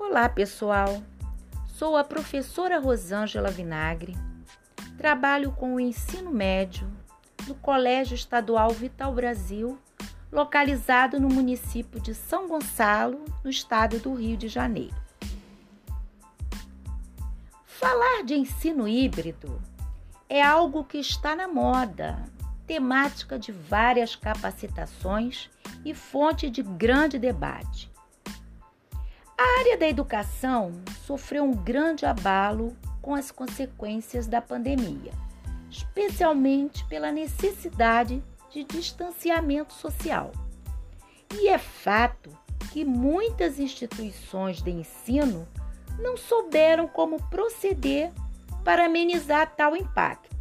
Olá, pessoal. Sou a professora Rosângela Vinagre. Trabalho com o ensino médio no Colégio Estadual Vital Brasil, localizado no município de São Gonçalo, no estado do Rio de Janeiro. Falar de ensino híbrido é algo que está na moda, temática de várias capacitações e fonte de grande debate. A área da educação sofreu um grande abalo com as consequências da pandemia, especialmente pela necessidade de distanciamento social. E é fato que muitas instituições de ensino não souberam como proceder para amenizar tal impacto.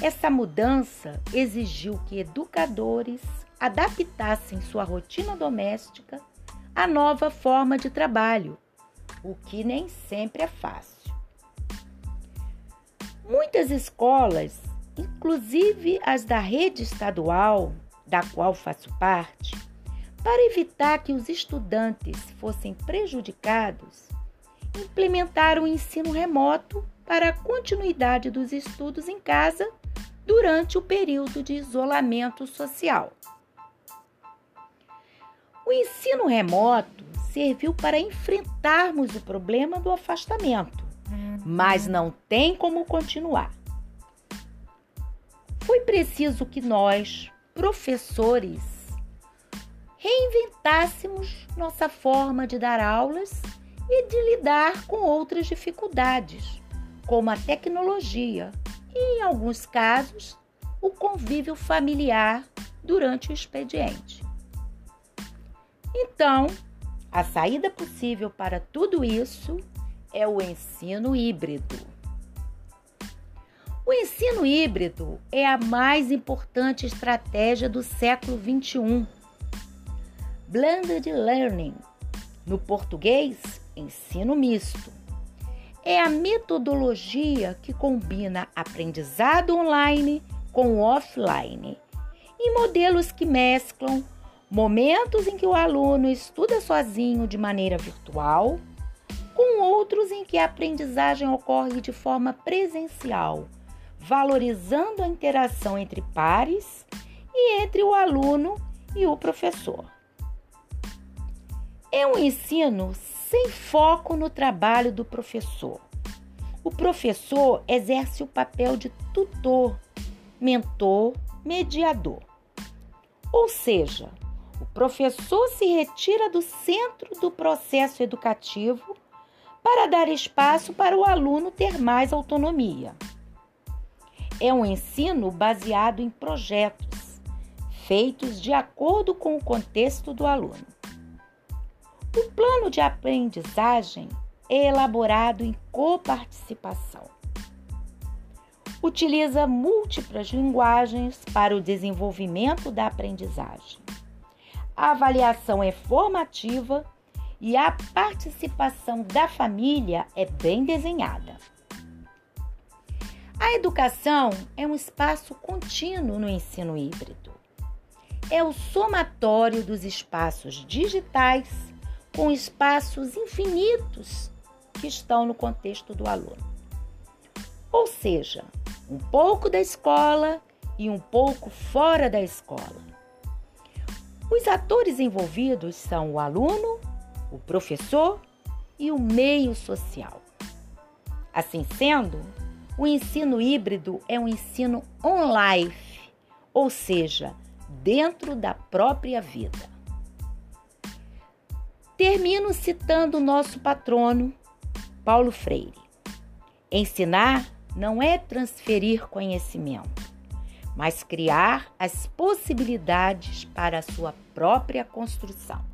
Essa mudança exigiu que educadores adaptassem sua rotina doméstica a nova forma de trabalho, o que nem sempre é fácil. Muitas escolas, inclusive as da rede estadual, da qual faço parte, para evitar que os estudantes fossem prejudicados, implementaram o ensino remoto para a continuidade dos estudos em casa durante o período de isolamento social. O ensino remoto serviu para enfrentarmos o problema do afastamento, mas não tem como continuar. Foi preciso que nós, professores, reinventássemos nossa forma de dar aulas e de lidar com outras dificuldades, como a tecnologia e, em alguns casos, o convívio familiar durante o expediente. Então, a saída possível para tudo isso é o ensino híbrido. O ensino híbrido é a mais importante estratégia do século XXI. Blended Learning, no português, ensino misto, é a metodologia que combina aprendizado online com offline em modelos que mesclam Momentos em que o aluno estuda sozinho de maneira virtual, com outros em que a aprendizagem ocorre de forma presencial, valorizando a interação entre pares e entre o aluno e o professor. É um ensino sem foco no trabalho do professor. O professor exerce o papel de tutor, mentor, mediador. Ou seja, o professor se retira do centro do processo educativo para dar espaço para o aluno ter mais autonomia. É um ensino baseado em projetos, feitos de acordo com o contexto do aluno. O plano de aprendizagem é elaborado em coparticipação. Utiliza múltiplas linguagens para o desenvolvimento da aprendizagem a avaliação é formativa e a participação da família é bem desenhada. A educação é um espaço contínuo no ensino híbrido. É o somatório dos espaços digitais com espaços infinitos que estão no contexto do aluno. Ou seja, um pouco da escola e um pouco fora da escola. Os atores envolvidos são o aluno, o professor e o meio social. Assim sendo, o ensino híbrido é um ensino on-life, ou seja, dentro da própria vida. Termino citando o nosso patrono, Paulo Freire. Ensinar não é transferir conhecimento, mas criar as possibilidades para a sua própria construção.